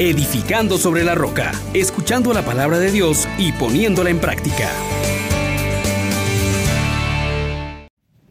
edificando sobre la roca, escuchando la palabra de Dios y poniéndola en práctica.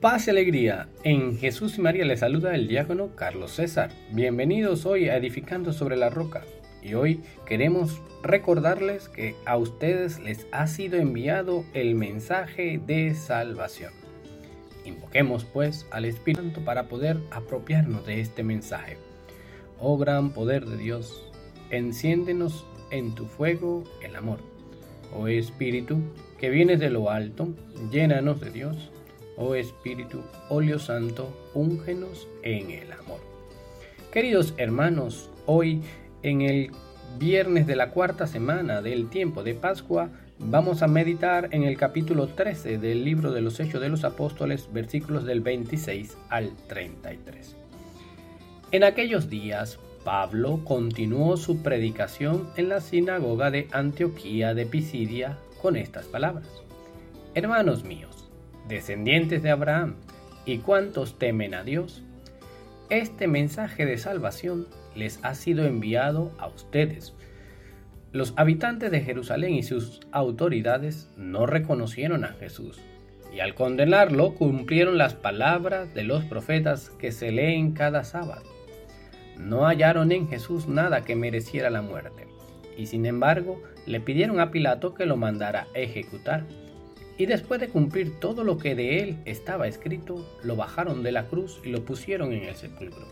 Paz y alegría. En Jesús y María le saluda el diácono Carlos César. Bienvenidos hoy a Edificando sobre la roca. Y hoy queremos recordarles que a ustedes les ha sido enviado el mensaje de salvación. Invoquemos pues al Espíritu Santo para poder apropiarnos de este mensaje. Oh gran poder de Dios, enciéndenos en tu fuego el amor. Oh Espíritu, que vienes de lo alto, llénanos de Dios. Oh Espíritu, óleo santo, úngenos en el amor. Queridos hermanos, hoy en el viernes de la cuarta semana del tiempo de Pascua, vamos a meditar en el capítulo 13 del libro de los Hechos de los Apóstoles, versículos del 26 al 33. En aquellos días, Pablo continuó su predicación en la sinagoga de Antioquía de Pisidia con estas palabras. Hermanos míos, descendientes de Abraham, y cuantos temen a Dios, este mensaje de salvación les ha sido enviado a ustedes. Los habitantes de Jerusalén y sus autoridades no reconocieron a Jesús y al condenarlo cumplieron las palabras de los profetas que se leen cada sábado. No hallaron en Jesús nada que mereciera la muerte y sin embargo le pidieron a Pilato que lo mandara ejecutar. Y después de cumplir todo lo que de él estaba escrito, lo bajaron de la cruz y lo pusieron en el sepulcro.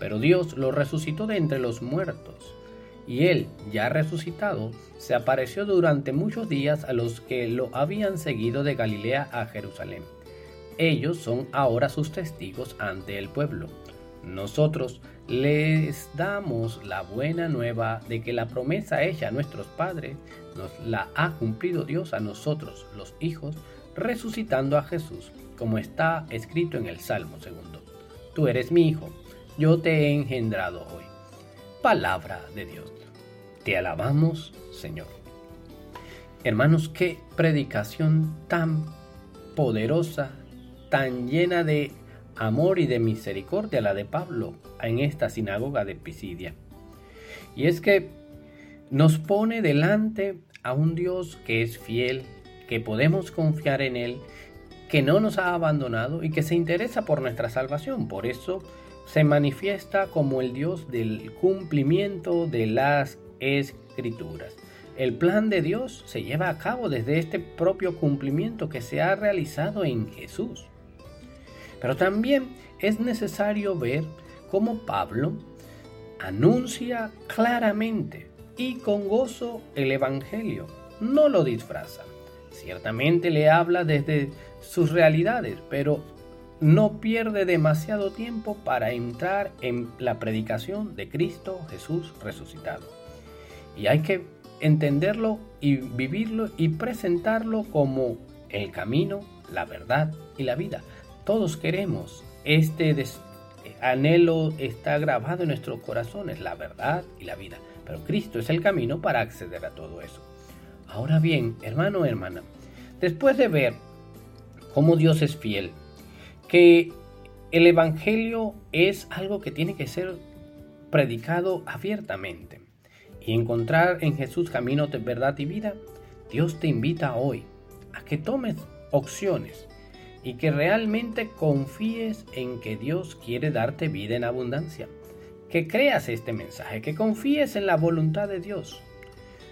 Pero Dios lo resucitó de entre los muertos. Y él, ya resucitado, se apareció durante muchos días a los que lo habían seguido de Galilea a Jerusalén. Ellos son ahora sus testigos ante el pueblo. Nosotros les damos la buena nueva de que la promesa hecha a nuestros padres nos la ha cumplido Dios a nosotros, los hijos, resucitando a Jesús, como está escrito en el Salmo segundo. Tú eres mi hijo, yo te he engendrado hoy. Palabra de Dios. Te alabamos, Señor. Hermanos, qué predicación tan poderosa, tan llena de amor y de misericordia la de Pablo en esta sinagoga de Pisidia. Y es que nos pone delante a un Dios que es fiel, que podemos confiar en Él, que no nos ha abandonado y que se interesa por nuestra salvación. Por eso se manifiesta como el Dios del cumplimiento de las escrituras. El plan de Dios se lleva a cabo desde este propio cumplimiento que se ha realizado en Jesús. Pero también es necesario ver cómo Pablo anuncia claramente y con gozo el Evangelio. No lo disfraza. Ciertamente le habla desde sus realidades, pero no pierde demasiado tiempo para entrar en la predicación de Cristo Jesús resucitado. Y hay que entenderlo y vivirlo y presentarlo como el camino, la verdad y la vida. Todos queremos este anhelo está grabado en nuestros corazones, la verdad y la vida. Pero Cristo es el camino para acceder a todo eso. Ahora bien, hermano hermana, después de ver cómo Dios es fiel, que el Evangelio es algo que tiene que ser predicado abiertamente y encontrar en Jesús camino de verdad y vida, Dios te invita hoy a que tomes opciones y que realmente confíes en que Dios quiere darte vida en abundancia. Que creas este mensaje, que confíes en la voluntad de Dios,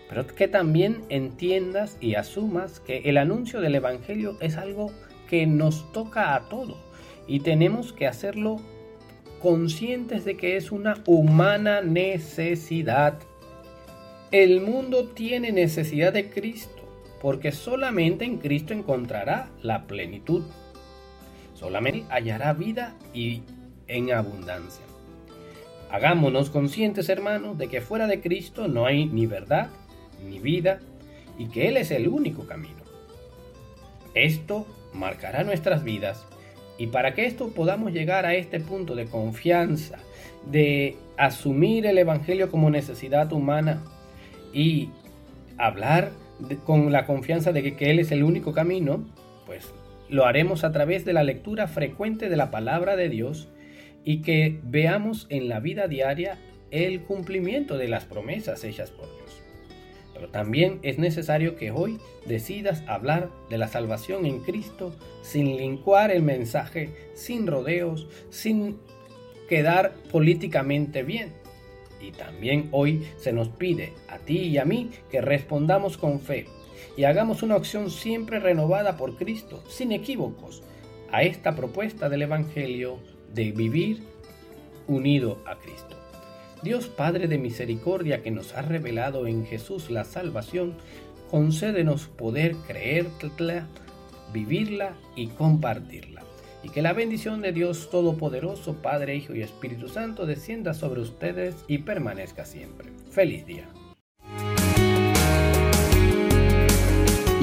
pero que también entiendas y asumas que el anuncio del Evangelio es algo que nos toca a todos y tenemos que hacerlo conscientes de que es una humana necesidad. El mundo tiene necesidad de Cristo, porque solamente en Cristo encontrará la plenitud solamente hallará vida y en abundancia. Hagámonos conscientes, hermanos, de que fuera de Cristo no hay ni verdad ni vida y que Él es el único camino. Esto marcará nuestras vidas y para que esto podamos llegar a este punto de confianza, de asumir el Evangelio como necesidad humana y hablar con la confianza de que, que Él es el único camino, pues lo haremos a través de la lectura frecuente de la palabra de Dios y que veamos en la vida diaria el cumplimiento de las promesas hechas por Dios. Pero también es necesario que hoy decidas hablar de la salvación en Cristo sin lincuar el mensaje, sin rodeos, sin quedar políticamente bien. Y también hoy se nos pide a ti y a mí que respondamos con fe y hagamos una acción siempre renovada por Cristo, sin equívocos, a esta propuesta del Evangelio de vivir unido a Cristo. Dios Padre de misericordia que nos ha revelado en Jesús la salvación, concédenos poder creerla, vivirla y compartirla. Y que la bendición de Dios Todopoderoso, Padre, Hijo y Espíritu Santo descienda sobre ustedes y permanezca siempre. Feliz día.